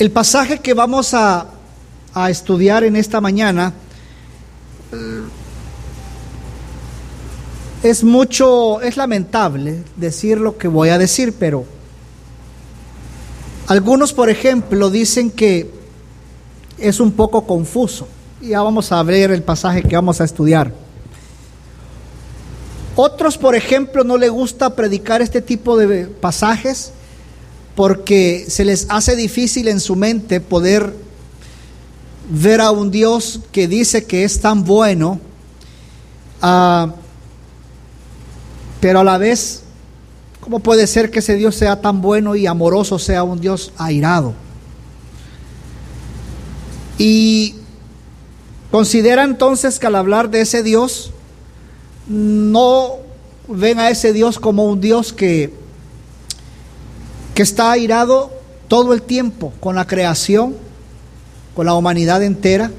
El pasaje que vamos a, a estudiar en esta mañana eh, es mucho, es lamentable decir lo que voy a decir, pero algunos, por ejemplo, dicen que es un poco confuso. Ya vamos a ver el pasaje que vamos a estudiar. Otros, por ejemplo, no les gusta predicar este tipo de pasajes porque se les hace difícil en su mente poder ver a un Dios que dice que es tan bueno, uh, pero a la vez, ¿cómo puede ser que ese Dios sea tan bueno y amoroso sea un Dios airado? Y considera entonces que al hablar de ese Dios, no ven a ese Dios como un Dios que, que está airado todo el tiempo con la creación, con la humanidad entera.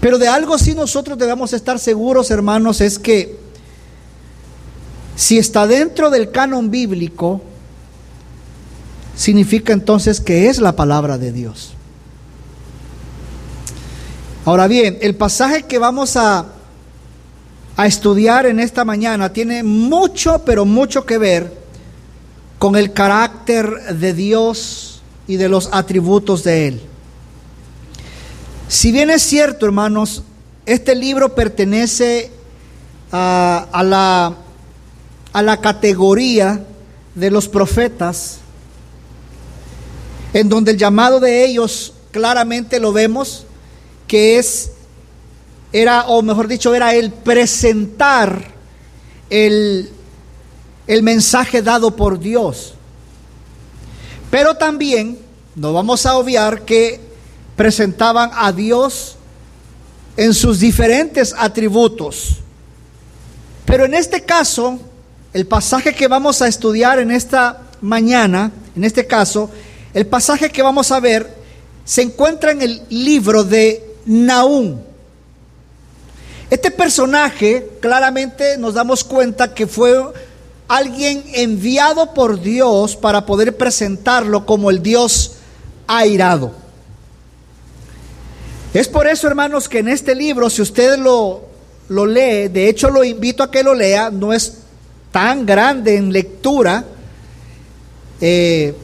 Pero de algo sí nosotros debemos estar seguros, hermanos, es que si está dentro del canon bíblico, significa entonces que es la palabra de Dios. Ahora bien, el pasaje que vamos a, a estudiar en esta mañana tiene mucho, pero mucho que ver con el carácter de Dios y de los atributos de Él. Si bien es cierto, hermanos, este libro pertenece a, la a la categoría de los profetas, en donde el llamado de ellos claramente lo vemos, que es, era, o mejor dicho, era el presentar el, el mensaje dado por Dios. Pero también no vamos a obviar que presentaban a Dios en sus diferentes atributos. Pero en este caso, el pasaje que vamos a estudiar en esta mañana, en este caso, el pasaje que vamos a ver se encuentra en el libro de Naúm. Este personaje claramente nos damos cuenta que fue alguien enviado por Dios para poder presentarlo como el Dios airado. Es por eso, hermanos, que en este libro, si usted lo, lo lee, de hecho lo invito a que lo lea, no es tan grande en lectura, eh,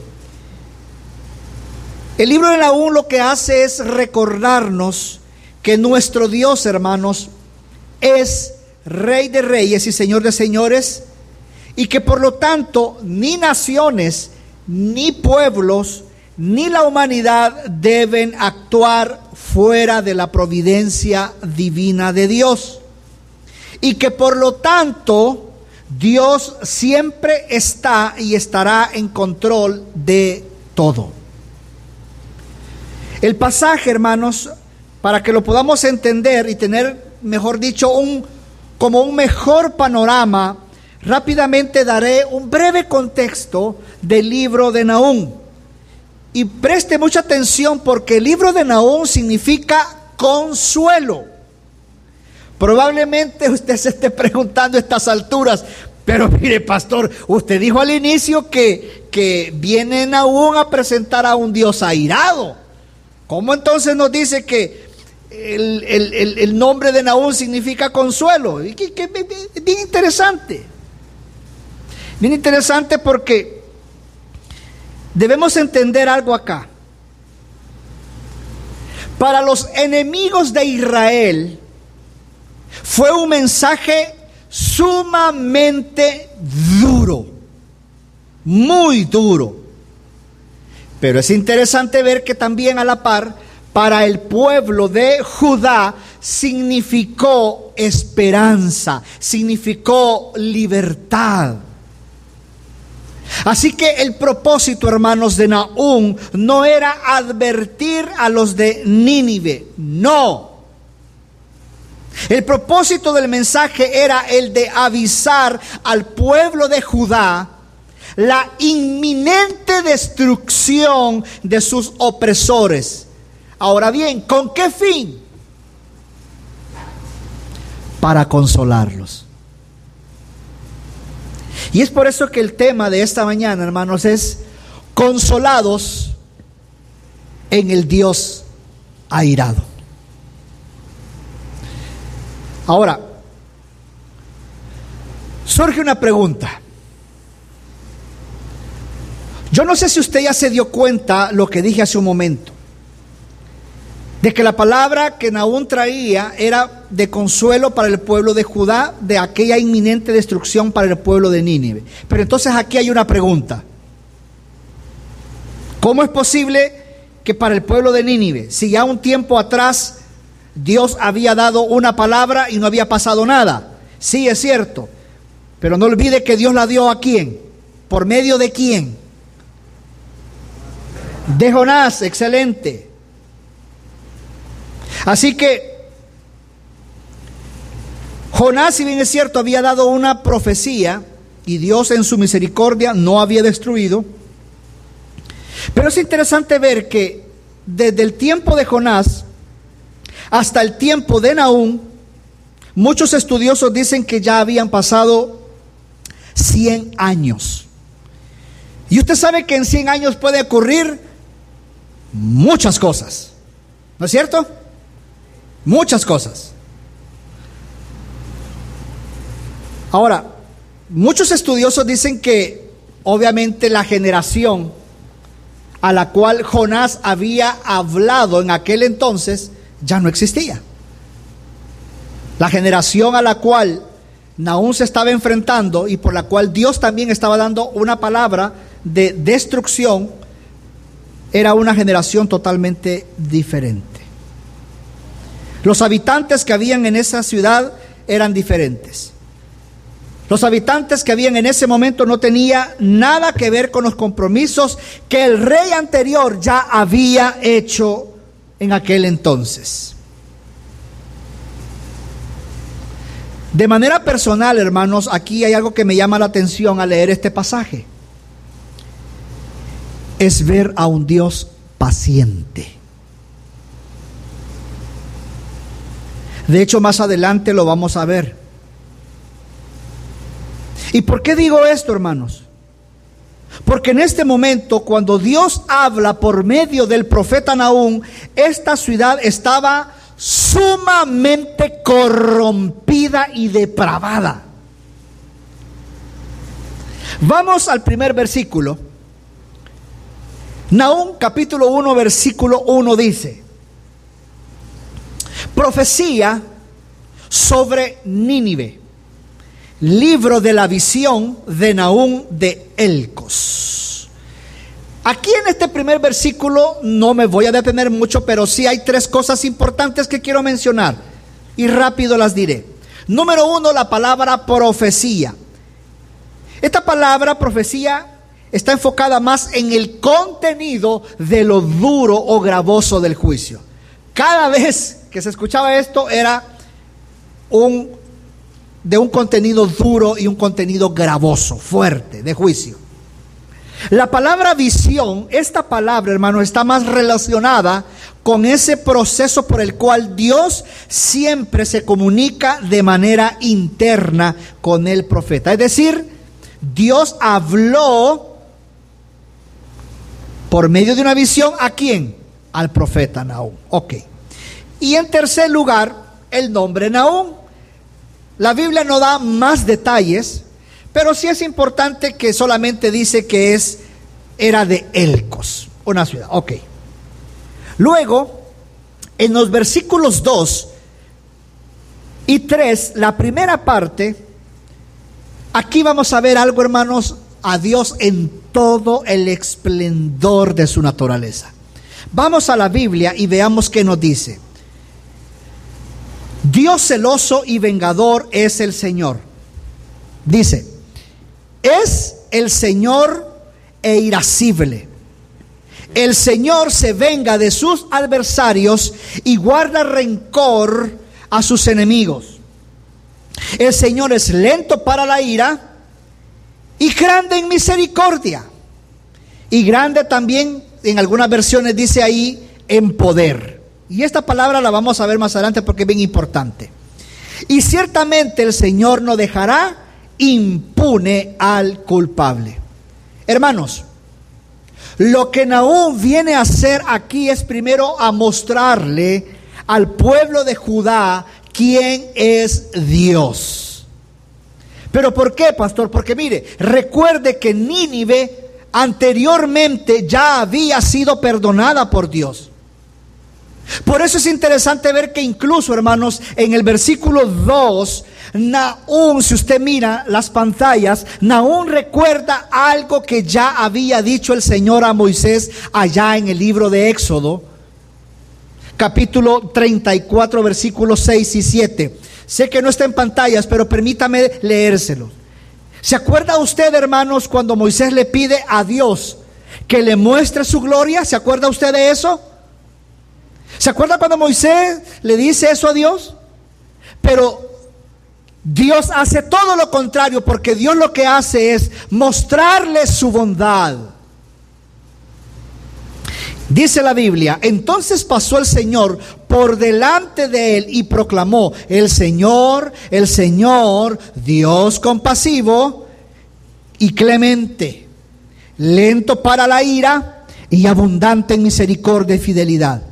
el libro de Naúm lo que hace es recordarnos que nuestro Dios, hermanos, es Rey de Reyes y Señor de Señores, y que por lo tanto ni naciones, ni pueblos, ni la humanidad deben actuar fuera de la providencia divina de Dios. Y que por lo tanto Dios siempre está y estará en control de todo. El pasaje, hermanos, para que lo podamos entender y tener, mejor dicho, un como un mejor panorama, rápidamente daré un breve contexto del libro de Naúm. Y preste mucha atención porque el libro de Naúm significa consuelo. Probablemente usted se esté preguntando a estas alturas, pero mire, pastor, usted dijo al inicio que, que vienen aún a presentar a un Dios airado. ¿Cómo entonces nos dice que el, nombre de Naúm significa consuelo? Y que, bien interesante. Bien interesante porque debemos entender algo acá. Para los enemigos de Israel, fue un mensaje sumamente duro, muy duro. Pero es interesante ver que también a la par, para el pueblo de Judá, significó esperanza, significó libertad. Así que el propósito, hermanos, de Naúm no era advertir a los de Nínive, no. El propósito del mensaje era el de avisar al pueblo de Judá la inminente destrucción de sus opresores. Ahora bien, ¿con qué fin? Para consolarlos. Y es por eso que el tema de esta mañana, hermanos, es consolados en el Dios airado. Ahora, surge una pregunta. Yo no sé si usted ya se dio cuenta lo que dije hace un momento, de que la palabra que Naún traía era de consuelo para el pueblo de Judá, de aquella inminente destrucción para el pueblo de Nínive. Pero entonces aquí hay una pregunta. ¿Cómo es posible que para el pueblo de Nínive, si ya un tiempo atrás Dios había dado una palabra y no había pasado nada? Sí, es cierto. Pero no olvide que Dios la dio a quién. ¿Por medio de quién? De Jonás, excelente. Así que Jonás, si bien es cierto, había dado una profecía y Dios en su misericordia no había destruido. Pero es interesante ver que desde el tiempo de Jonás hasta el tiempo de Naúm, muchos estudiosos dicen que ya habían pasado 100 años. Y usted sabe que en 100 años puede ocurrir muchas cosas. ¿No es cierto? Muchas cosas. Ahora, muchos estudiosos dicen que obviamente la generación a la cual Jonás había hablado en aquel entonces ya no existía. La generación a la cual Naúm se estaba enfrentando y por la cual Dios también estaba dando una palabra de destrucción, era una generación totalmente diferente. Los habitantes que habían en esa ciudad eran diferentes. Los habitantes que habían en ese momento no tenía nada que ver con los compromisos que el rey anterior ya había hecho en aquel entonces. De manera personal, hermanos, aquí hay algo que me llama la atención al leer este pasaje. Es ver a un Dios paciente. De hecho, más adelante lo vamos a ver. ¿Y por qué digo esto, hermanos? Porque en este momento, cuando Dios habla por medio del profeta Naúm, esta ciudad estaba sumamente corrompida y depravada. Vamos al primer versículo. Naúm capítulo 1 versículo 1 dice, profecía sobre Nínive libro de la visión de Naúm de Elcos. Aquí en este primer versículo no me voy a detener mucho, pero sí hay tres cosas importantes que quiero mencionar y rápido las diré. Número uno, la palabra profecía. Esta palabra profecía está enfocada más en el contenido de lo duro o gravoso del juicio. Cada vez que se escuchaba esto era un de un contenido duro y un contenido gravoso, fuerte, de juicio. La palabra visión, esta palabra, hermano, está más relacionada con ese proceso por el cual Dios siempre se comunica de manera interna con el profeta. Es decir, Dios habló por medio de una visión a quién? Al profeta Nahum. Ok. Y en tercer lugar, el nombre Nahum. La Biblia no da más detalles, pero sí es importante que solamente dice que es era de Elcos, una ciudad. Ok. Luego, en los versículos 2 y 3, la primera parte, aquí vamos a ver algo, hermanos, a Dios en todo el esplendor de su naturaleza. Vamos a la Biblia y veamos qué nos dice. Dios celoso y vengador es el Señor. Dice, es el Señor e irascible. El Señor se venga de sus adversarios y guarda rencor a sus enemigos. El Señor es lento para la ira y grande en misericordia. Y grande también, en algunas versiones dice ahí, en poder. Y esta palabra la vamos a ver más adelante porque es bien importante. Y ciertamente el Señor no dejará impune al culpable. Hermanos, Lo que Nahum viene a hacer aquí es primero a mostrarle al pueblo de Judá quién es Dios. ¿Pero por qué, pastor? Porque mire, recuerde que Nínive anteriormente ya había sido perdonada por Dios. Por eso es interesante ver que incluso, hermanos, en el versículo 2, Naúm, si usted mira las pantallas, Naúm recuerda algo que ya había dicho el Señor a Moisés allá en el libro de Éxodo, capítulo 34, versículos 6 y 7. Sé que no está en pantallas, pero permítame leérselo. ¿Se acuerda usted, hermanos, cuando Moisés le pide a Dios que le muestre su gloria? ¿Se acuerda usted de eso? ¿Se acuerda cuando Moisés le dice eso a Dios? Pero Dios hace todo lo contrario porque Dios lo que hace es mostrarle su bondad. Dice la Biblia, entonces pasó el Señor por delante de él y proclamó, el Señor, el Señor, Dios compasivo y clemente, lento para la ira y abundante en misericordia y fidelidad.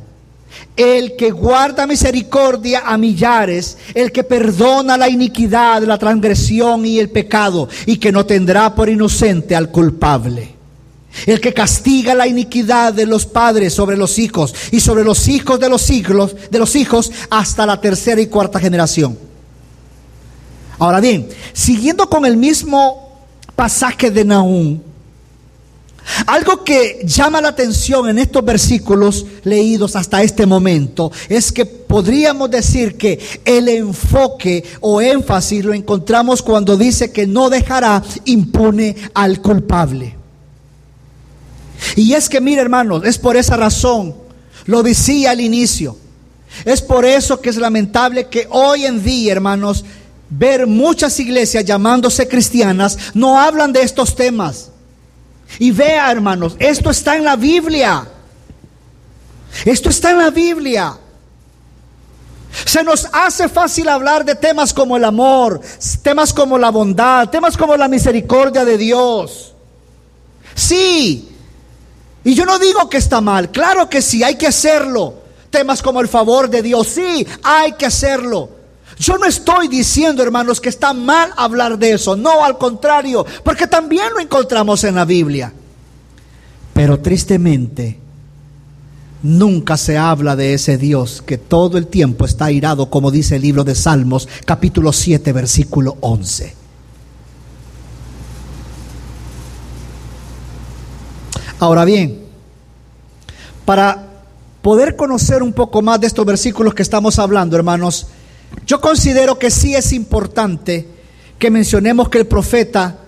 El que guarda misericordia a millares, el que perdona la iniquidad, la transgresión y el pecado, y que no tendrá por inocente al culpable el que castiga la iniquidad de los padres sobre los hijos y sobre los hijos de los siglos, de los hijos hasta la tercera y cuarta generación. Ahora bien, siguiendo con el mismo pasaje de Nahum, algo que llama la atención en estos versículos leídos hasta este momento es que podríamos decir que el enfoque o énfasis lo encontramos cuando dice que no dejará impune al culpable. Y es que, mire hermanos, es por esa razón, lo decía al inicio, es por eso que es lamentable que hoy en día, hermanos, ver muchas iglesias llamándose cristianas no hablan de estos temas. Y vea, hermanos, esto está en la Biblia. Esto está en la Biblia. Se nos hace fácil hablar de temas como el amor, temas como la bondad, temas como la misericordia de Dios. Sí, y yo no digo que está mal, claro que sí, hay que hacerlo. Temas como el favor de Dios, sí, hay que hacerlo. Yo no estoy diciendo, hermanos, que está mal hablar de eso, no, al contrario, porque también lo encontramos en la Biblia. Pero tristemente, nunca se habla de ese Dios que todo el tiempo está airado, como dice el libro de Salmos, capítulo 7, versículo 11. Ahora bien, para poder conocer un poco más de estos versículos que estamos hablando, hermanos, yo considero que sí es importante que mencionemos que el profeta,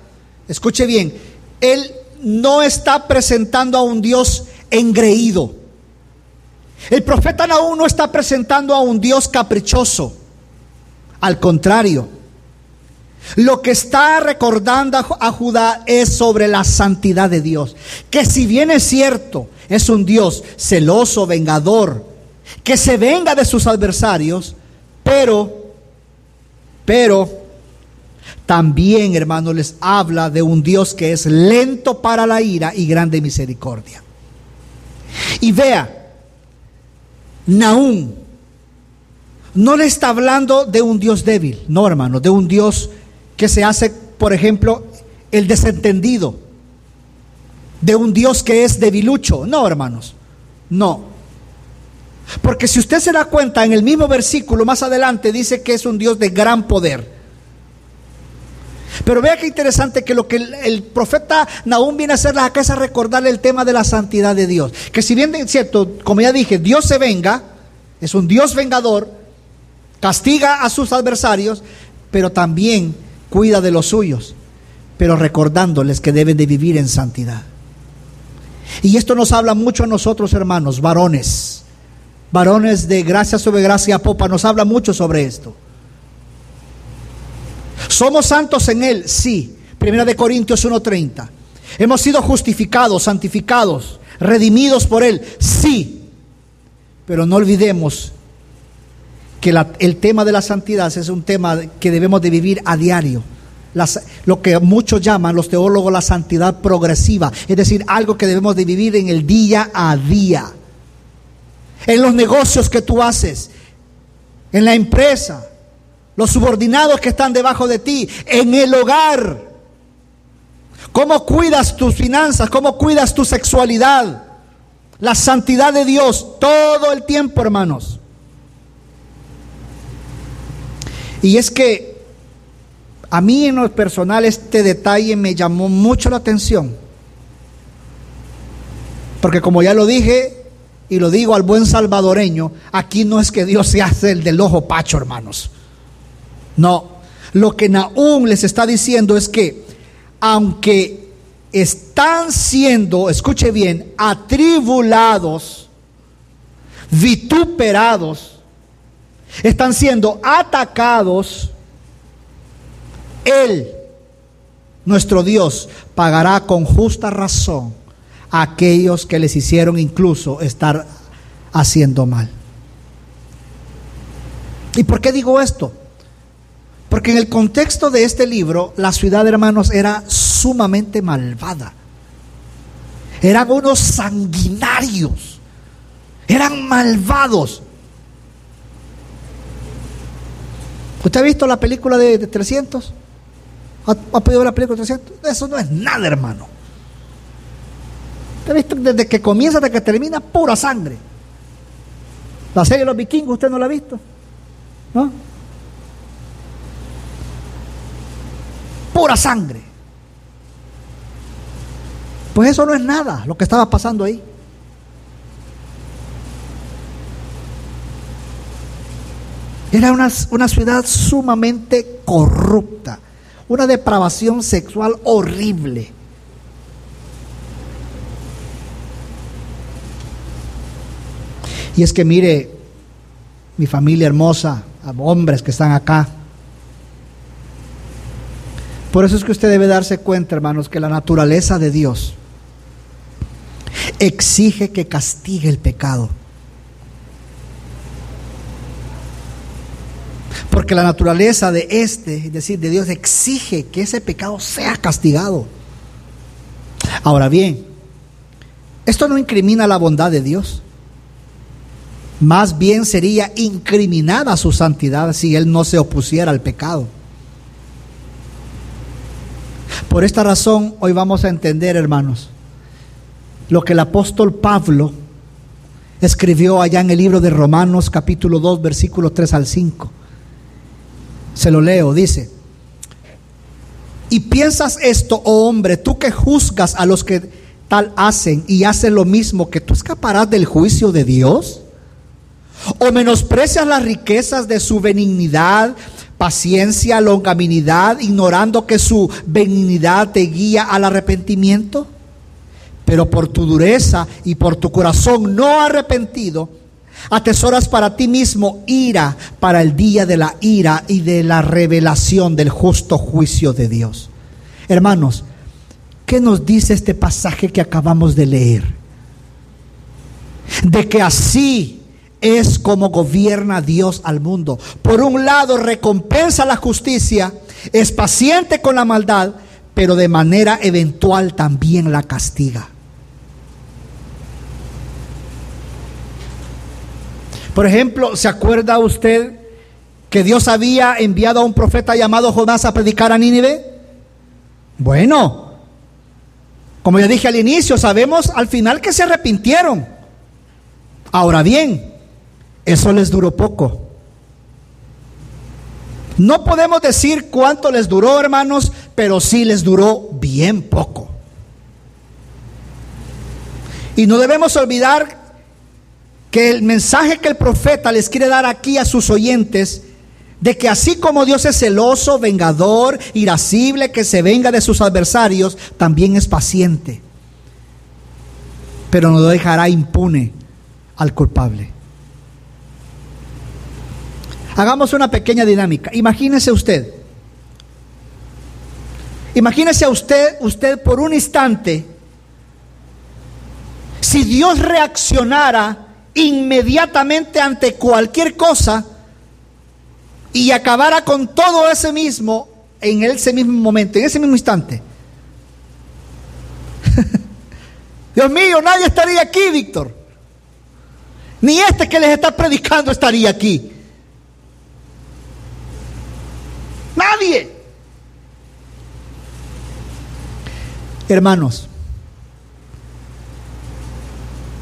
escuche bien, él no está presentando a un Dios engreído. El profeta aún no está presentando a un Dios caprichoso. Al contrario, lo que está recordando a Judá es sobre la santidad de Dios. Que si bien es cierto, es un Dios celoso, vengador, que se venga de sus adversarios, pero, pero, también, hermano, les habla de un Dios que es lento para la ira y grande misericordia. Y vea, Naúm no le está hablando de un Dios débil, no, hermano, de un Dios que se hace, por ejemplo, el desentendido de un Dios que es debilucho. No, hermanos, no. Porque si usted se da cuenta, en el mismo versículo más adelante dice que es un Dios de gran poder. Pero vea qué interesante que lo que el, profeta Nahum viene a hacer acá es a recordarle el tema de la santidad de Dios. Que si bien es cierto, como ya dije, Dios se venga, es un Dios vengador, castiga a sus adversarios, pero también cuida de los suyos, pero recordándoles que deben de vivir en santidad. Y esto nos habla mucho a nosotros, hermanos, varones, varones de gracia sobre gracia popa, nos habla mucho sobre esto. ¿Somos santos en Él? Sí. Primera de Corintios 1.30. ¿Hemos sido justificados, santificados, redimidos por Él? Sí. Pero no olvidemos que el tema de la santidad es un tema que debemos de vivir a diario. lo que muchos llaman los teólogos la santidad progresiva, es decir, algo que debemos de vivir en el día a día, en los negocios que tú haces, en la empresa, los subordinados que están debajo de ti, en el hogar. ¿Cómo cuidas tus finanzas? ¿Cómo cuidas tu sexualidad? La santidad de Dios todo el tiempo, hermanos. Y es que a mí en lo personal este detalle me llamó mucho la atención. Porque como ya lo dije y lo digo al buen salvadoreño, aquí no es que Dios se hace el del ojo pacho, hermanos. No, lo que Naúm les está diciendo es que aunque están siendo, escuche bien, atribulados, vituperados, están siendo atacados, Él, nuestro Dios, pagará con justa razón a aquellos que les hicieron incluso estar haciendo mal. ¿Y por qué digo esto? Porque en el contexto de este libro, la ciudad, hermanos, era sumamente malvada. Eran unos sanguinarios. Eran malvados. ¿Usted ha visto la película de, 300? ¿Ha, pedido la película de 300? Eso no es nada, hermano. ¿Usted ha visto desde que comienza hasta que termina pura sangre? La serie de los vikingos, ¿usted no la ha visto? ¿No? pura sangre. Pues eso no es nada lo que estaba pasando ahí. Era una, una, ciudad sumamente corrupta, una depravación sexual horrible. Y es que mire, mi familia hermosa, hombres que están acá, por eso es que usted debe darse cuenta, hermanos, que la naturaleza de Dios exige que castigue el pecado. Porque la naturaleza de este, es decir, de Dios, exige que ese pecado sea castigado. Ahora bien, esto no incrimina la bondad de Dios. Más bien sería incriminada su santidad si Él no se opusiera al pecado. Por esta razón, hoy vamos a entender, hermanos, lo que el apóstol Pablo escribió allá en el libro de Romanos capítulo 2, versículos 3 al 5. Se lo leo, dice, y piensas esto, oh hombre, tú que juzgas a los que tal hacen y hacen lo mismo, que tú escaparás del juicio de Dios? ¿O menosprecias las riquezas de su benignidad paciencia, longanimidad, ignorando que su benignidad te guía al arrepentimiento? Pero por tu dureza y por tu corazón no arrepentido, atesoras para ti mismo ira para el día de la ira y de la revelación del justo juicio de Dios. Hermanos, ¿qué nos dice este pasaje que acabamos de leer? De que así es como gobierna Dios al mundo. Por un lado recompensa la justicia, es paciente con la maldad, pero de manera eventual también la castiga. Por ejemplo, ¿se acuerda usted que Dios había enviado a un profeta llamado Jonás a predicar a Nínive? Bueno, como ya dije al inicio, sabemos al final que se arrepintieron. Ahora bien, eso les duró poco. No podemos decir cuánto les duró, hermanos, pero sí les duró bien poco. Y no debemos olvidar que el mensaje que el profeta les quiere dar aquí a sus oyentes, de que así como Dios es celoso, vengador, irascible, que se venga de sus adversarios, también es paciente. Pero no dejará impune al culpable. Hagamos una pequeña dinámica. Imagínese usted. Imagínese a usted, usted por un instante, si Dios reaccionara inmediatamente ante cualquier cosa y acabara con todo ese mismo en ese mismo momento, en ese mismo instante. Dios mío, nadie estaría aquí, Víctor. Ni este que les está predicando estaría aquí. Hermanos,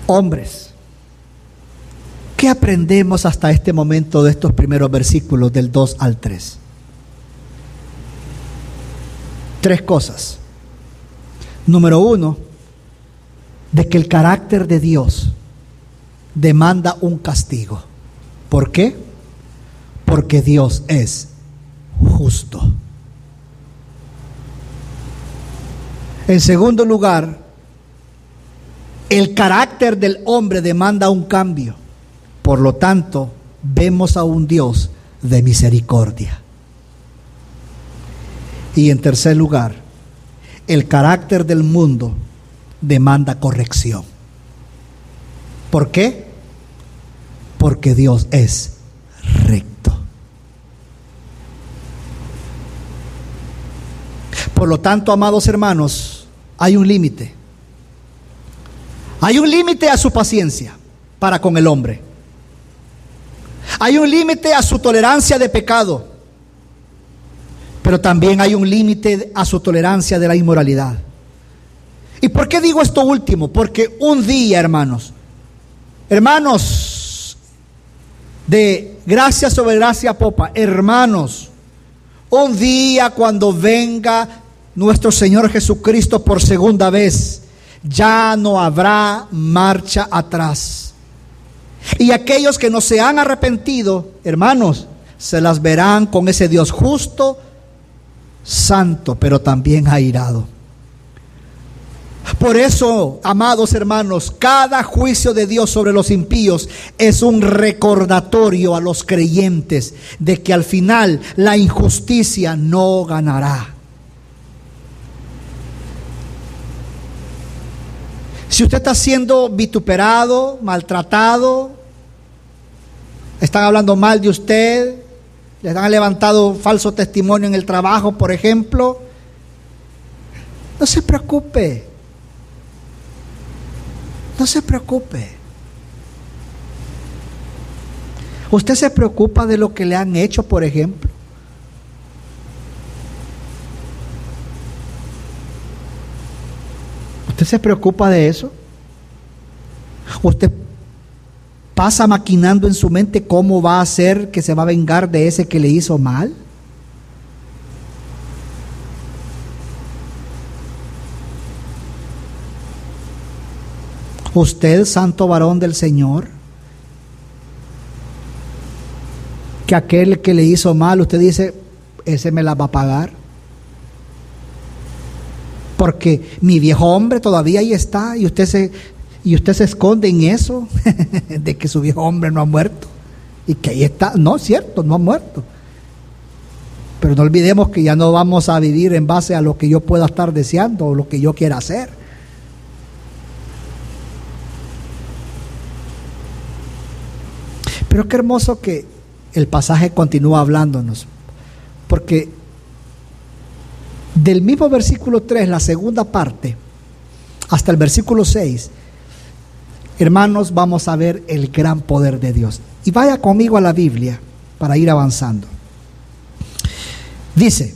hombres, ¿qué aprendemos hasta este momento de estos primeros versículos del 2 al 3? Tres cosas. Número uno, de que el carácter de Dios demanda un castigo. ¿Por qué? Porque Dios es justo. En segundo lugar, el carácter del hombre demanda un cambio. Por lo tanto, vemos a un Dios de misericordia. Y en tercer lugar, el carácter del mundo demanda corrección. ¿Por qué? Porque Dios es recto. Por lo tanto, amados hermanos, hay un límite. Hay un límite a su paciencia para con el hombre. Hay un límite a su tolerancia de pecado. Pero también hay un límite a su tolerancia de la inmoralidad. ¿Y por qué digo esto último? Porque un día, hermanos, hermanos de gracia sobre gracia popa, hermanos, un día cuando venga nuestro Señor Jesucristo por segunda vez, ya no habrá marcha atrás. Y aquellos que no se han arrepentido, hermanos, se las verán con ese Dios justo, santo, pero también airado. Por eso, amados hermanos, cada juicio de Dios sobre los impíos es un recordatorio a los creyentes de que al final la injusticia no ganará. Si usted está siendo vituperado, maltratado, están hablando mal de usted, le han levantado falso testimonio en el trabajo, por ejemplo, no se preocupe. No se preocupe. ¿Usted se preocupa de lo que le han hecho, por ejemplo? ¿Usted se preocupa de eso? ¿Usted pasa maquinando en su mente cómo va a hacer que se va a vengar de ese que le hizo mal? Usted, santo varón del Señor, que aquel que le hizo mal, usted dice, ese me la va a pagar. Porque mi viejo hombre todavía ahí está y usted se, y usted se esconde en eso, de que su viejo hombre no ha muerto. Y que ahí está, no es cierto, no ha muerto. Pero no olvidemos que ya no vamos a vivir en base a lo que yo pueda estar deseando o lo que yo quiera hacer. Pero qué hermoso que el pasaje continúa hablándonos, porque del mismo versículo 3, la segunda parte, hasta el versículo 6, hermanos, vamos a ver el gran poder de Dios. Y vaya conmigo a la Biblia para ir avanzando. Dice,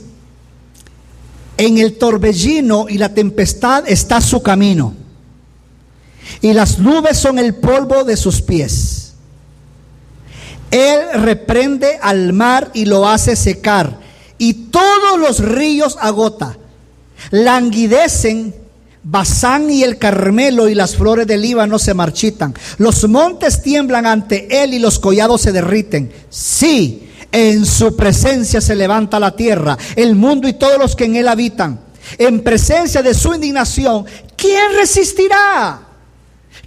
en el torbellino y la tempestad está su camino, y las nubes son el polvo de sus pies. Él reprende al mar y lo hace secar, y todos los ríos agota. Languidecen Basán y el Carmelo y las flores del Líbano se marchitan. Los montes tiemblan ante él y los collados se derriten. Sí, en su presencia se levanta la tierra, el mundo y todos los que en él habitan. En presencia de su indignación, ¿quién resistirá?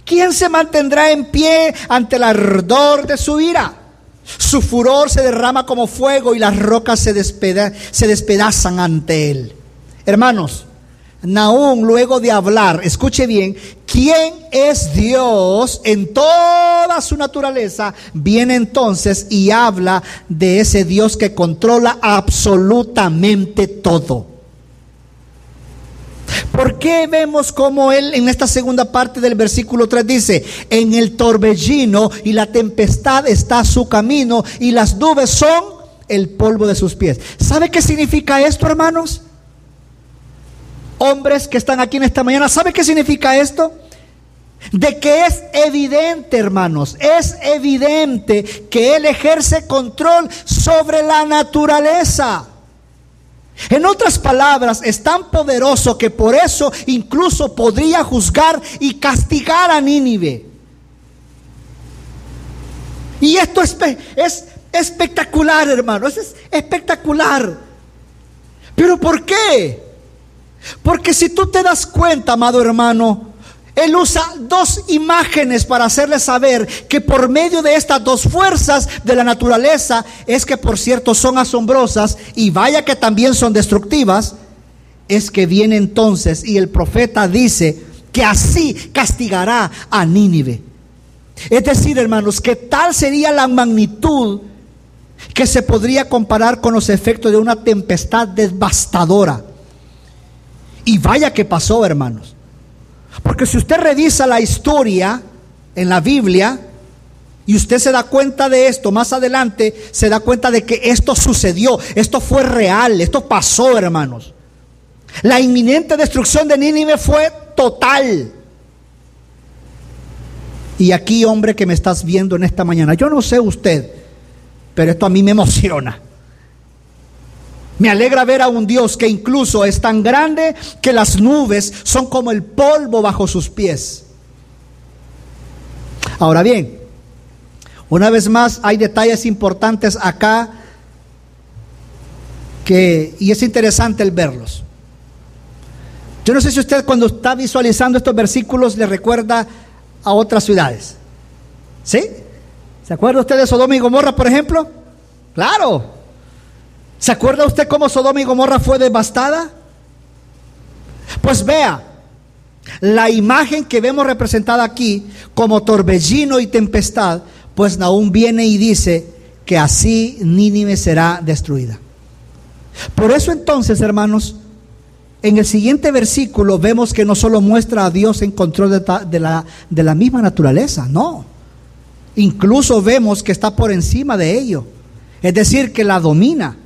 ¿Quién se mantendrá en pie ante el ardor de su ira? Su furor se derrama como fuego y las rocas se, se despedazan ante él. Hermanos, Naúm, luego de hablar, escuche bien, quién es Dios en toda su naturaleza, viene entonces y habla de ese Dios que controla absolutamente todo. ¿Por qué vemos como él en esta segunda parte del versículo 3 dice, en el torbellino y la tempestad está su camino y las nubes son el polvo de sus pies? ¿Sabe qué significa esto, hermanos? Hombres que están aquí en esta mañana, ¿sabe qué significa esto? De que es evidente, hermanos, es evidente que Él ejerce control sobre la naturaleza. En otras palabras, es tan poderoso que por eso incluso podría juzgar y castigar a Nínive. Y esto es, es espectacular, hermano, es espectacular. ¿Pero por qué? Porque si tú te das cuenta, amado hermano, él usa dos imágenes para hacerle saber que por medio de estas dos fuerzas de la naturaleza, es que por cierto son asombrosas y vaya que también son destructivas, es que viene entonces y el profeta dice que así castigará a Nínive. Es decir, hermanos, que tal sería la magnitud que se podría comparar con los efectos de una tempestad devastadora. Y vaya que pasó, hermanos. Porque si usted revisa la historia en la Biblia y usted se da cuenta de esto, más adelante se da cuenta de que esto sucedió, esto fue real, esto pasó, hermanos. La inminente destrucción de Nínive fue total. Y aquí, hombre que me estás viendo en esta mañana, yo no sé usted, pero esto a mí me emociona. Me alegra ver a un Dios que incluso es tan grande que las nubes son como el polvo bajo sus pies. Ahora bien, una vez más hay detalles importantes acá que y es interesante el verlos. Yo no sé si usted cuando está visualizando estos versículos le recuerda a otras ciudades. ¿Sí? ¿Se acuerda usted de Sodoma y Gomorra, por ejemplo? Claro. ¿Se acuerda usted cómo Sodoma y Gomorra fue devastada? Pues vea, la imagen que vemos representada aquí como torbellino y tempestad, pues Nahum viene y dice que así Nínive será destruida. Por eso entonces, hermanos, en el siguiente versículo vemos que no solo muestra a Dios en control de, la, de la misma naturaleza, no. Incluso vemos que está por encima de ello. Es decir, que la domina.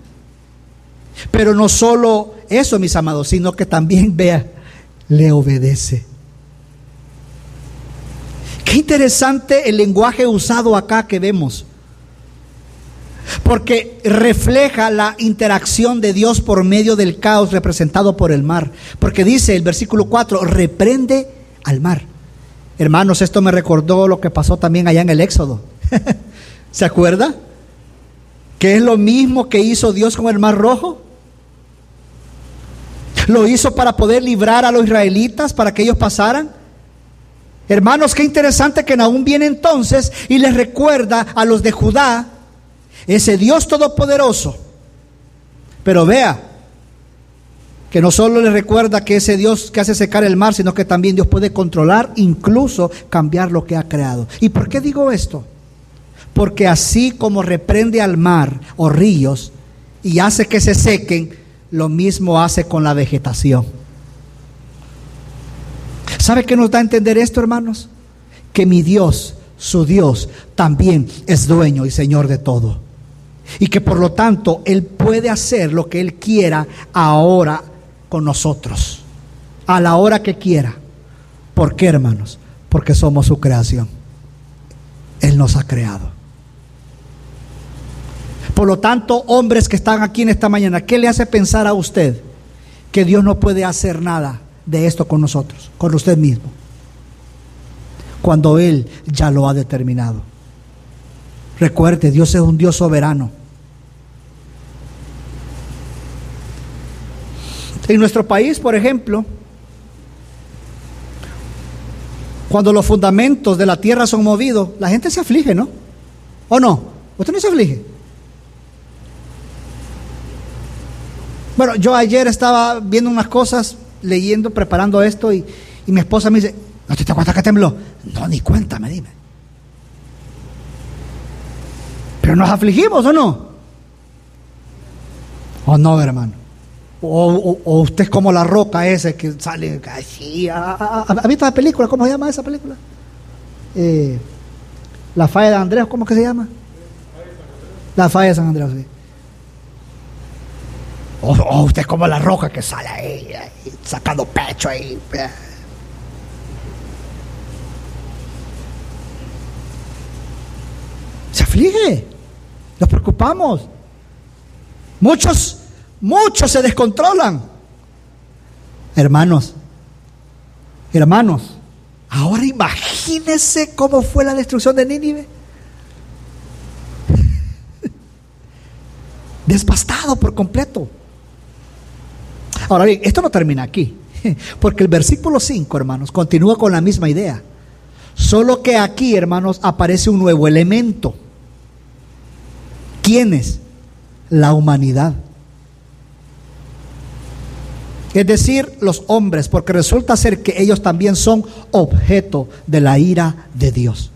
Pero no solo eso, mis amados, sino que también, vea, le obedece. Qué interesante el lenguaje usado acá que vemos. Porque refleja la interacción de Dios por medio del caos representado por el mar. Porque dice el versículo 4, reprende al mar. Hermanos, esto me recordó lo que pasó también allá en el Éxodo. ¿Se acuerda? Que es lo mismo que hizo Dios con el mar rojo. Lo hizo para poder librar a los israelitas, para que ellos pasaran. Hermanos, qué interesante que Nahum viene entonces y les recuerda a los de Judá ese Dios todopoderoso. Pero vea que no solo les recuerda que ese Dios que hace secar el mar, sino que también Dios puede controlar, incluso cambiar lo que ha creado. ¿Y por qué digo esto? Porque así como reprende al mar o ríos y hace que se sequen, lo mismo hace con la vegetación. ¿Sabe qué nos da a entender esto, hermanos? Que mi Dios, su Dios, también es dueño y Señor de todo. Y que por lo tanto Él puede hacer lo que Él quiera ahora con nosotros. A la hora que quiera. ¿Por qué, hermanos? Porque somos su creación. Él nos ha creado. Por lo tanto, hombres que están aquí en esta mañana, ¿qué le hace pensar a usted que Dios no puede hacer nada de esto con nosotros, con usted mismo? Cuando Él ya lo ha determinado. Recuerde, Dios es un Dios soberano. En nuestro país, por ejemplo, cuando los fundamentos de la tierra son movidos, la gente se aflige, ¿no? ¿O no? ¿Usted no se aflige? Bueno, yo ayer estaba viendo unas cosas leyendo, preparando esto y, mi esposa me dice, ¿no te das cuenta que tembló? No, ni cuenta, me dime. Pero nos afligimos o no? ¿O no, hermano? O, usted es como la roca ese que sale así. ¿Ha, visto la película? ¿Cómo se llama esa película? Eh, la falla de Andrés, ¿cómo que se llama? La falla de San Andrés, sí. O, usted es como la roca que sale ahí, sacando pecho ahí. Se aflige, nos preocupamos. Muchos Muchos se descontrolan. Hermanos, hermanos, ahora imagínense cómo fue la destrucción de Nínive. Desbastado por completo. Ahora bien, esto no termina aquí, porque el versículo 5, hermanos, continúa con la misma idea. Solo que aquí, hermanos, aparece un nuevo elemento. ¿Quién es? La humanidad es decir, los hombres, porque resulta ser que ellos también son objeto de la ira de Dios.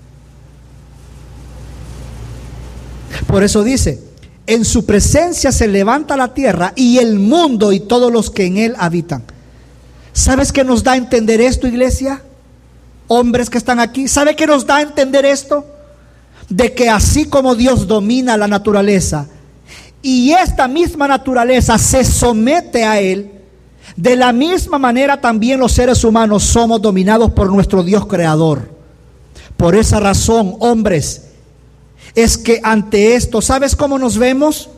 Por eso dice, en su presencia se levanta la tierra y el mundo y todos los que en él habitan. ¿Sabes qué nos da a entender esto, iglesia? Hombres que están aquí, ¿sabe qué nos da a entender esto? De que así como Dios domina la naturaleza y esta misma naturaleza se somete a él, de la misma manera también los seres humanos somos dominados por nuestro Dios creador. Por esa razón, hombres, es que ante esto, ¿sabes cómo nos vemos?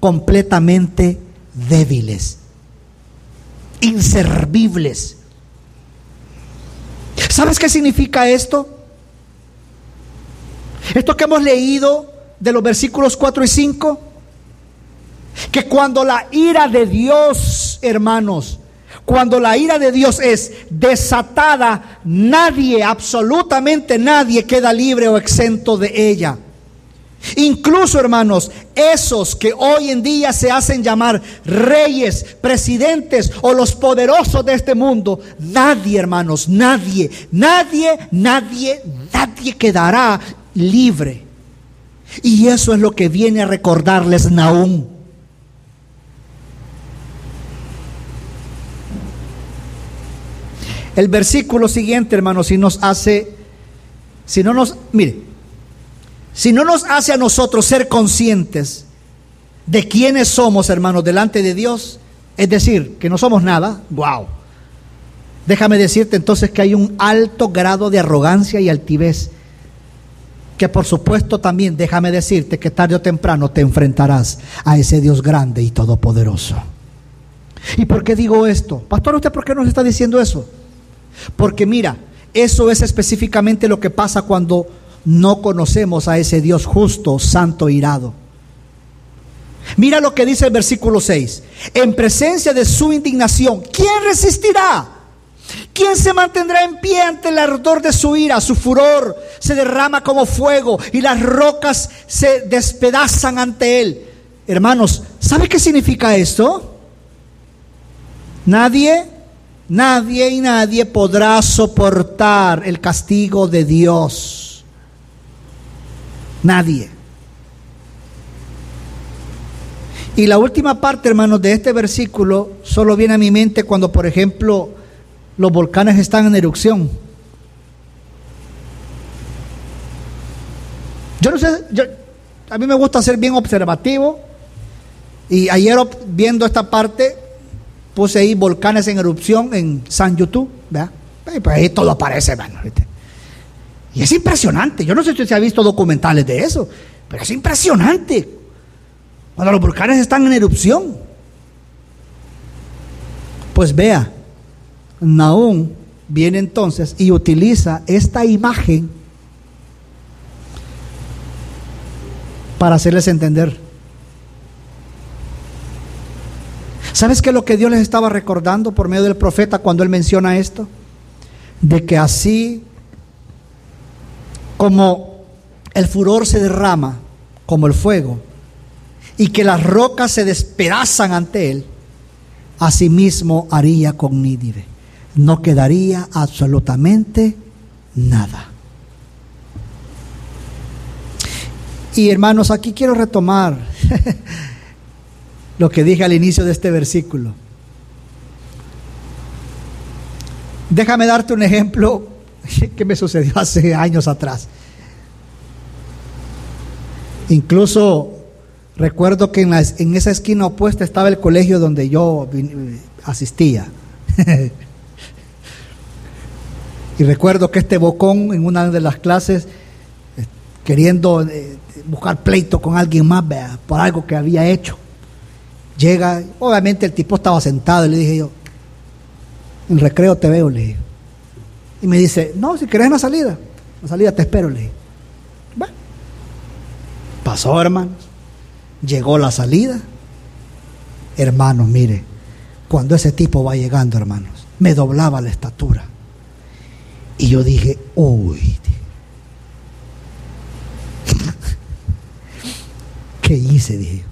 Completamente débiles, inservibles. ¿Sabes qué significa esto? Esto que hemos leído de los versículos 4 y 5, que cuando la ira de Dios, hermanos, cuando la ira de Dios es desatada, nadie, absolutamente nadie queda libre o exento de ella. Incluso, hermanos, esos que hoy en día se hacen llamar reyes, presidentes o los poderosos de este mundo, nadie, hermanos, nadie, nadie, nadie, nadie quedará libre. Y eso es lo que viene a recordarles Naúm. El versículo siguiente, hermanos, si nos hace, si no nos, mire, si no nos hace a nosotros ser conscientes de quiénes somos, hermanos, delante de Dios, es decir, que no somos nada, wow. Déjame decirte entonces que hay un alto grado de arrogancia y altivez, que por supuesto también déjame decirte que tarde o temprano te enfrentarás a ese Dios grande y todopoderoso. ¿Y por qué digo esto? Pastor, ¿usted por qué nos está diciendo eso? Porque mira, eso es específicamente lo que pasa cuando no conocemos a ese Dios justo, santo, irado. Mira lo que dice el versículo 6. En presencia de su indignación, ¿quién resistirá? ¿Quién se mantendrá en pie ante el ardor de su ira? Su furor se derrama como fuego y las rocas se despedazan ante él. Hermanos, ¿sabe qué significa esto? Nadie Nadie y nadie podrá soportar el castigo de Dios. Nadie. Y la última parte, hermanos, de este versículo solo viene a mi mente cuando, por ejemplo, los volcanes están en erupción. Yo no sé, a mí me gusta ser bien observativo. Y ayer viendo esta parte, puse ahí volcanes en erupción en San YouTube, ¿verdad? Pues ahí todo aparece, hermano. Y es impresionante. Yo no sé si usted ha visto documentales de eso, pero es impresionante. Cuando los volcanes están en erupción. Pues vea, Naúm viene entonces y utiliza esta imagen para hacerles entender ¿Sabes qué es lo que Dios les estaba recordando por medio del profeta cuando él menciona esto? De que así como el furor se derrama como el fuego y que las rocas se despedazan ante él, asimismo haría con Nínive. No quedaría absolutamente nada. Y hermanos, aquí quiero retomar lo que dije al inicio de este versículo. Déjame darte un ejemplo que me sucedió hace años atrás. Incluso recuerdo que en, esa esquina opuesta estaba el colegio donde yo asistía. y recuerdo que este bocón en una de las clases, eh, queriendo eh, buscar pleito con alguien más por algo que había hecho, llega, obviamente el tipo estaba sentado y le dije yo, en recreo te veo, le dije. Y me dice, no, si querés la salida, la salida te espero, le dije. Bueno, pasó, hermanos. Llegó la salida. Hermanos, mire, cuando ese tipo va llegando, hermanos, me doblaba la estatura. Y yo dije, uy, ¿qué hice? Dije.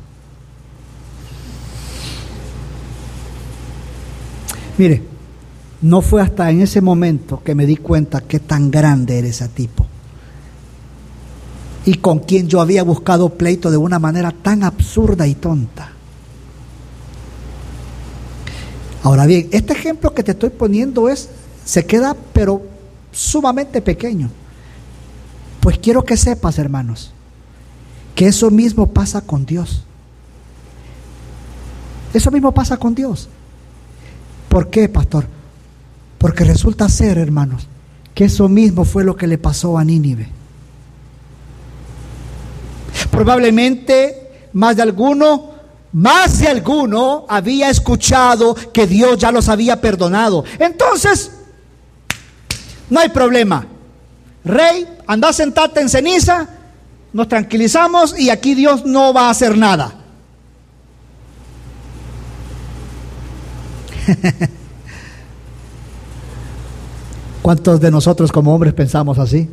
Mire, no fue hasta en ese momento que me di cuenta qué tan grande era ese tipo. Y con quien yo había buscado pleito de una manera tan absurda y tonta. Ahora bien, este ejemplo que te estoy poniendo es, se queda pero sumamente pequeño. Pues quiero que sepas, hermanos, que eso mismo pasa con Dios. Eso mismo pasa con Dios. ¿Por qué, pastor? Porque resulta ser, hermanos, que eso mismo fue lo que le pasó a Nínive. Probablemente más de alguno, más de alguno había escuchado que Dios ya los había perdonado. Entonces, no hay problema. Rey, anda sentate en ceniza, nos tranquilizamos y aquí Dios no va a hacer nada. ¿Cuántos de nosotros como hombres pensamos así?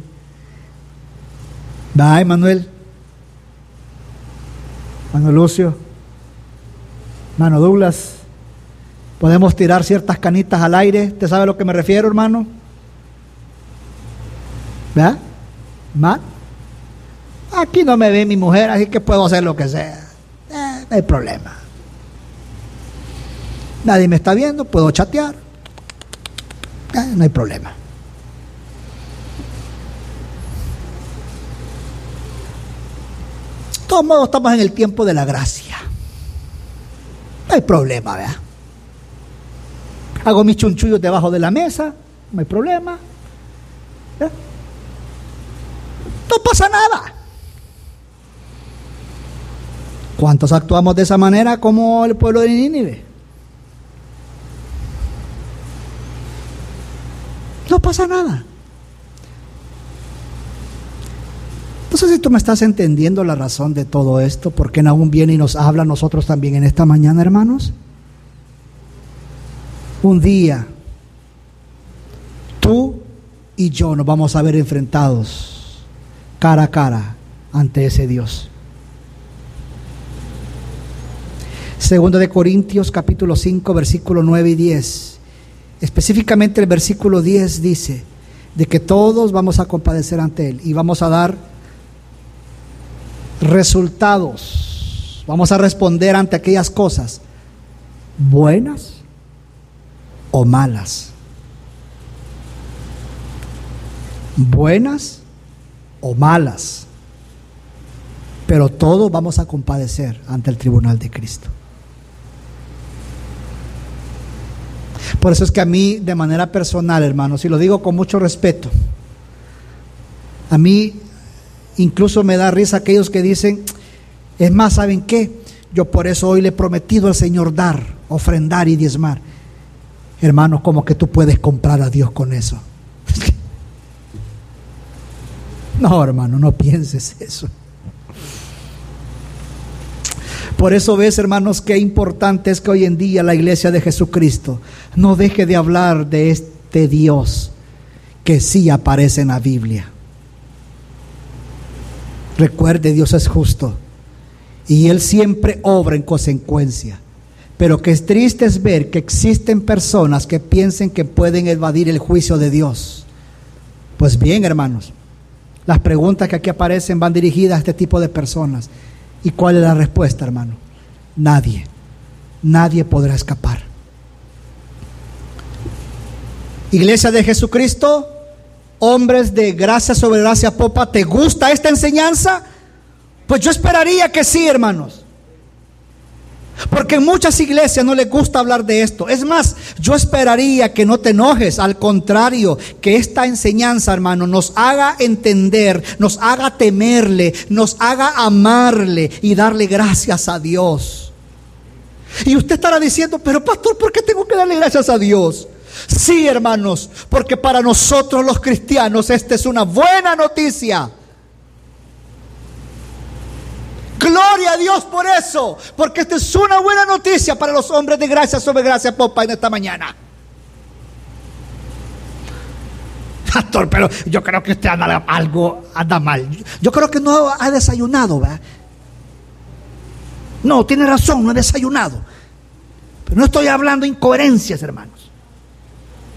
¿Va, Manuel? Mano Lucio, Mano Douglas, podemos tirar ciertas canitas al aire. ¿Te sabe a lo que me refiero, hermano? ¿Verdad? ¿Más? Aquí no me ve mi mujer, así que puedo hacer lo que sea. Eh, no hay problema. Nadie me está viendo, puedo chatear. Eh, no hay problema. De todos modos, estamos en el tiempo de la gracia. No hay problema, ¿verdad? Hago mis chunchullos debajo de la mesa, no hay problema. No pasa nada. ¿Cuántos actuamos de esa manera como el pueblo de Nínive? No pasa nada. No sé si tú me estás entendiendo la razón de todo esto, porque aún viene y nos habla a nosotros también en esta mañana, hermanos. Un día, tú y yo nos vamos a ver enfrentados cara a cara ante ese Dios. Segundo de Corintios capítulo 5 versículo 9 y 10. Específicamente el versículo 10 dice de que todos vamos a compadecer ante Él y vamos a dar resultados. Vamos a responder ante aquellas cosas buenas o malas. Buenas o malas. Pero todos vamos a compadecer ante el tribunal de Cristo. Por eso es que a mí, de manera personal, hermanos, y lo digo con mucho respeto, a mí incluso me da risa aquellos que dicen, es más, ¿saben qué? Yo por eso hoy le he prometido al Señor dar, ofrendar y diezmar. Hermanos, como que tú puedes comprar a Dios con eso. No, hermano, no pienses eso. Por eso ves, hermanos, qué importante es que hoy en día la iglesia de Jesucristo no deje de hablar de este Dios que sí aparece en la Biblia. Recuerde, Dios es justo y Él siempre obra en consecuencia. Pero que es triste es ver que existen personas que piensen que pueden evadir el juicio de Dios. Pues bien, hermanos, las preguntas que aquí aparecen van dirigidas a este tipo de personas. ¿Y cuál es la respuesta, hermano? Nadie. Nadie podrá escapar. Iglesia de Jesucristo, hombres de gracia sobre gracia popa, ¿te gusta esta enseñanza? Pues yo esperaría que sí, hermanos. Porque en muchas iglesias no les gusta hablar de esto. Es más, yo esperaría que no te enojes. Al contrario, que esta enseñanza, hermano, nos haga entender, nos haga temerle, nos haga amarle y darle gracias a Dios. Y usted estará diciendo, pero pastor, ¿por qué tengo que darle gracias a Dios? Sí, hermanos, porque para nosotros los cristianos esta es una buena noticia. Gloria a Dios por eso, porque esta es una buena noticia para los hombres de gracia sobre gracia popa en esta mañana. Pastor, pero yo creo que usted anda algo anda mal. Yo creo que no ha desayunado, ¿verdad? No, tiene razón, no ha desayunado. Pero no estoy hablando de incoherencias, hermanos.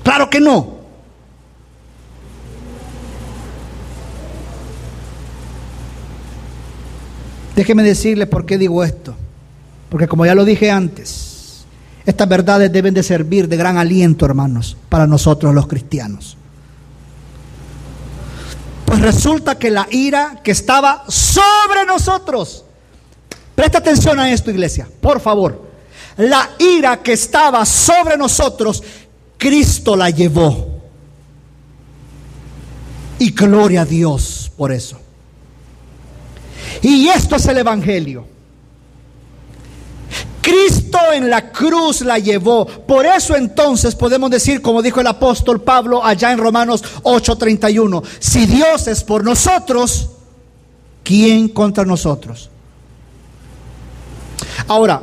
Claro que no. Déjeme decirle por qué digo esto. Porque como ya lo dije antes, estas verdades deben de servir de gran aliento, hermanos, para nosotros los cristianos. Pues resulta que la ira que estaba sobre nosotros, presta atención a esto, iglesia, por favor. La ira que estaba sobre nosotros, Cristo la llevó. Y gloria a Dios por eso. Y esto es el Evangelio. Cristo en la cruz la llevó. Por eso entonces podemos decir, como dijo el apóstol Pablo allá en Romanos 8:31, si Dios es por nosotros, ¿quién contra nosotros? Ahora,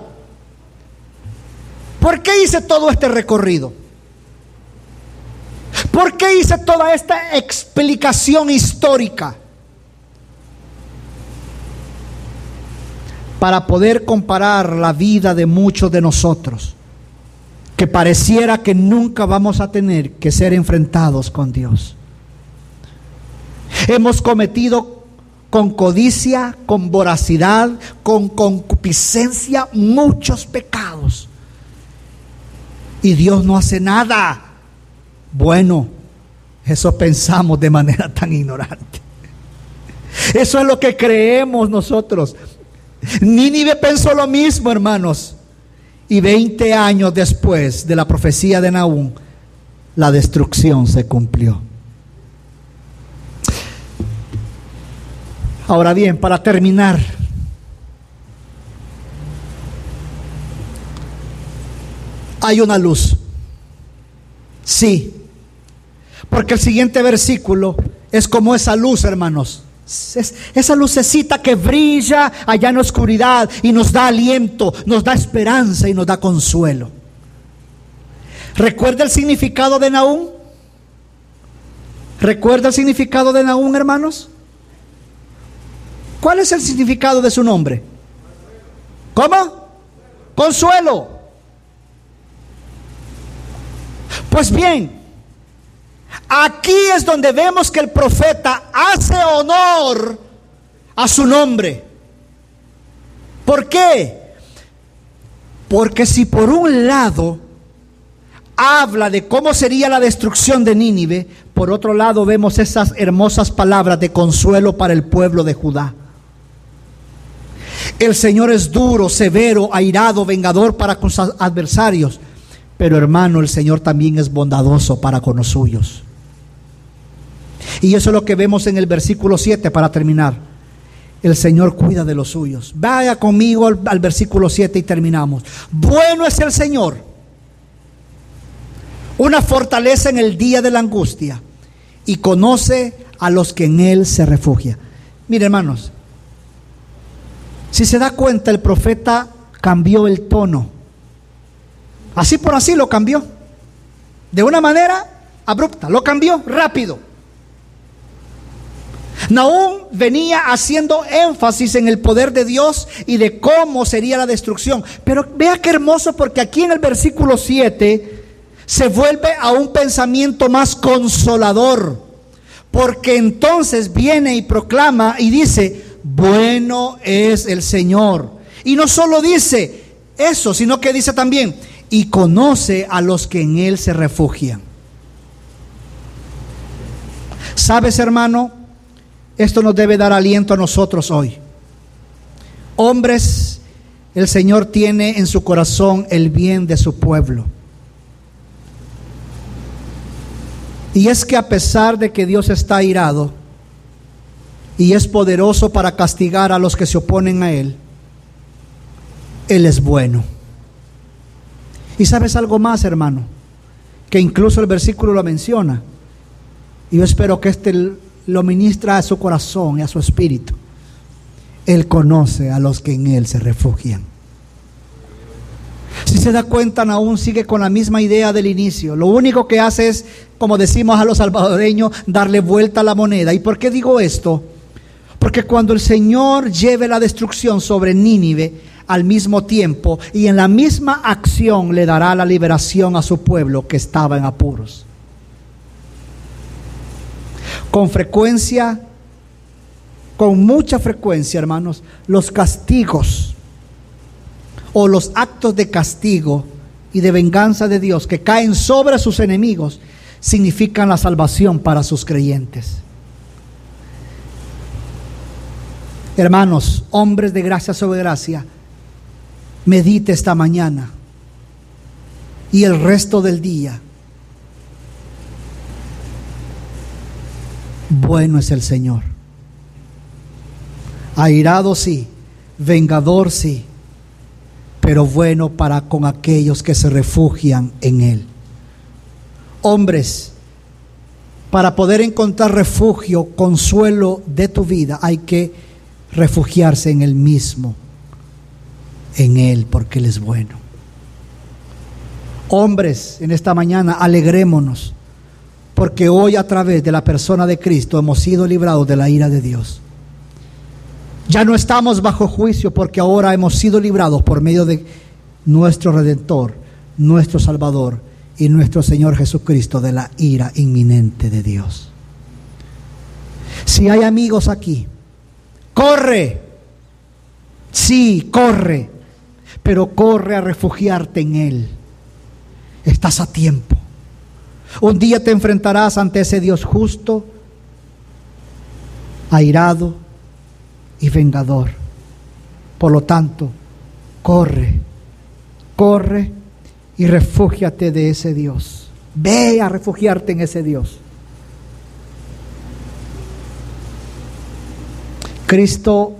¿por qué hice todo este recorrido? ¿Por qué hice toda esta explicación histórica? Para poder comparar la vida de muchos de nosotros, que pareciera que nunca vamos a tener que ser enfrentados con Dios. Hemos cometido con codicia, con voracidad, con concupiscencia muchos pecados. Y Dios no hace nada. Bueno, eso pensamos de manera tan ignorante. Eso es lo que creemos nosotros. Nínive pensó lo mismo, hermanos. Y 20 años después de la profecía de Nahum, la destrucción se cumplió. Ahora bien, para terminar, hay una luz. Sí, porque el siguiente versículo es como esa luz, hermanos esa lucecita que brilla allá en la oscuridad y nos da aliento, nos da esperanza y nos da consuelo. ¿Recuerda el significado de Naúm? ¿Recuerda el significado de Naúm, hermanos? ¿Cuál es el significado de su nombre? ¿Cómo? Consuelo. Pues bien, Aquí es donde vemos que el profeta hace honor a su nombre. ¿Por qué? Porque si por un lado habla de cómo sería la destrucción de Nínive, por otro lado vemos esas hermosas palabras de consuelo para el pueblo de Judá. El Señor es duro, severo, airado, vengador para con sus adversarios, pero hermano, el Señor también es bondadoso para con los suyos. Y eso es lo que vemos en el versículo 7 para terminar. El Señor cuida de los suyos. Vaya conmigo al, versículo 7 y terminamos. Bueno es el Señor. Una fortaleza en el día de la angustia. Y conoce a los que en Él se refugia. Mire hermanos, si se da cuenta el profeta cambió el tono. Así por así lo cambió. De una manera abrupta, lo cambió rápido. Naúm venía haciendo énfasis en el poder de Dios y de cómo sería la destrucción. Pero vea qué hermoso porque aquí en el versículo 7 se vuelve a un pensamiento más consolador. Porque entonces viene y proclama y dice, bueno es el Señor. Y no solo dice eso, sino que dice también, y conoce a los que en Él se refugian. ¿Sabes, hermano? Esto nos debe dar aliento a nosotros hoy. Hombres, el Señor tiene en su corazón el bien de su pueblo. Y es que a pesar de que Dios está airado y es poderoso para castigar a los que se oponen a Él, Él es bueno. Y sabes algo más, hermano, que incluso el versículo lo menciona. Y yo espero que este lo ministra a su corazón y a su espíritu. Él conoce a los que en Él se refugian. Si se da cuenta, aún sigue con la misma idea del inicio. Lo único que hace es, como decimos a los salvadoreños, darle vuelta a la moneda. ¿Y por qué digo esto? Porque cuando el Señor lleve la destrucción sobre Nínive, al mismo tiempo y en la misma acción le dará la liberación a su pueblo que estaba en apuros con frecuencia, con mucha frecuencia, hermanos, los castigos o los actos de castigo y de venganza de Dios que caen sobre sus enemigos significan la salvación para sus creyentes. Hermanos, hombres de gracia sobre gracia, medite esta mañana y el resto del día Bueno es el Señor. Airado sí, vengador sí, pero bueno para con aquellos que se refugian en Él. Hombres, para poder encontrar refugio, consuelo de tu vida, hay que refugiarse en Él mismo, en Él, porque Él es bueno. Hombres, en esta mañana alegrémonos porque hoy a través de la persona de Cristo hemos sido librados de la ira de Dios. Ya no estamos bajo juicio porque ahora hemos sido librados por medio de nuestro Redentor, nuestro Salvador y nuestro Señor Jesucristo de la ira inminente de Dios. Si hay amigos aquí, corre, sí, corre, pero corre a refugiarte en Él. Estás a tiempo. Un día te enfrentarás ante ese Dios justo, airado y vengador. Por lo tanto, corre, corre y refúgiate de ese Dios. Ve a refugiarte en ese Dios. Cristo,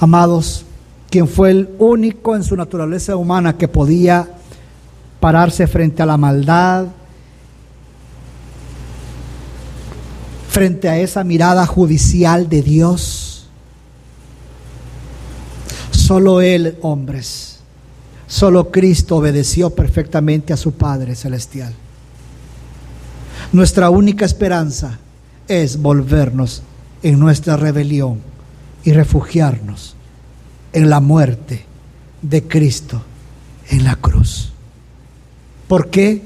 amados, quien fue el único en su naturaleza humana que podía pararse frente a la maldad, frente a esa mirada judicial de Dios. Solo Él, hombres, solo Cristo obedeció perfectamente a su Padre Celestial. Nuestra única esperanza es volvernos en nuestra rebelión y refugiarnos en la muerte de Cristo en la cruz. ¿Por qué?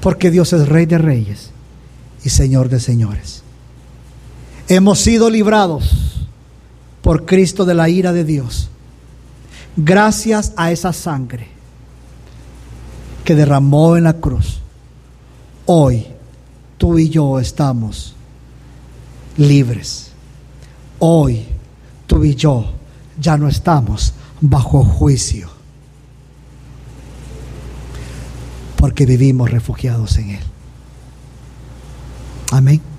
Porque Dios es Rey de Reyes y Señor de Señores. Hemos sido librados por Cristo de la ira de Dios, gracias a esa sangre que derramó en la cruz. Hoy tú y yo estamos libres. Hoy tú y yo ya no estamos bajo juicio. Porque vivimos refugiados en Él. Amén.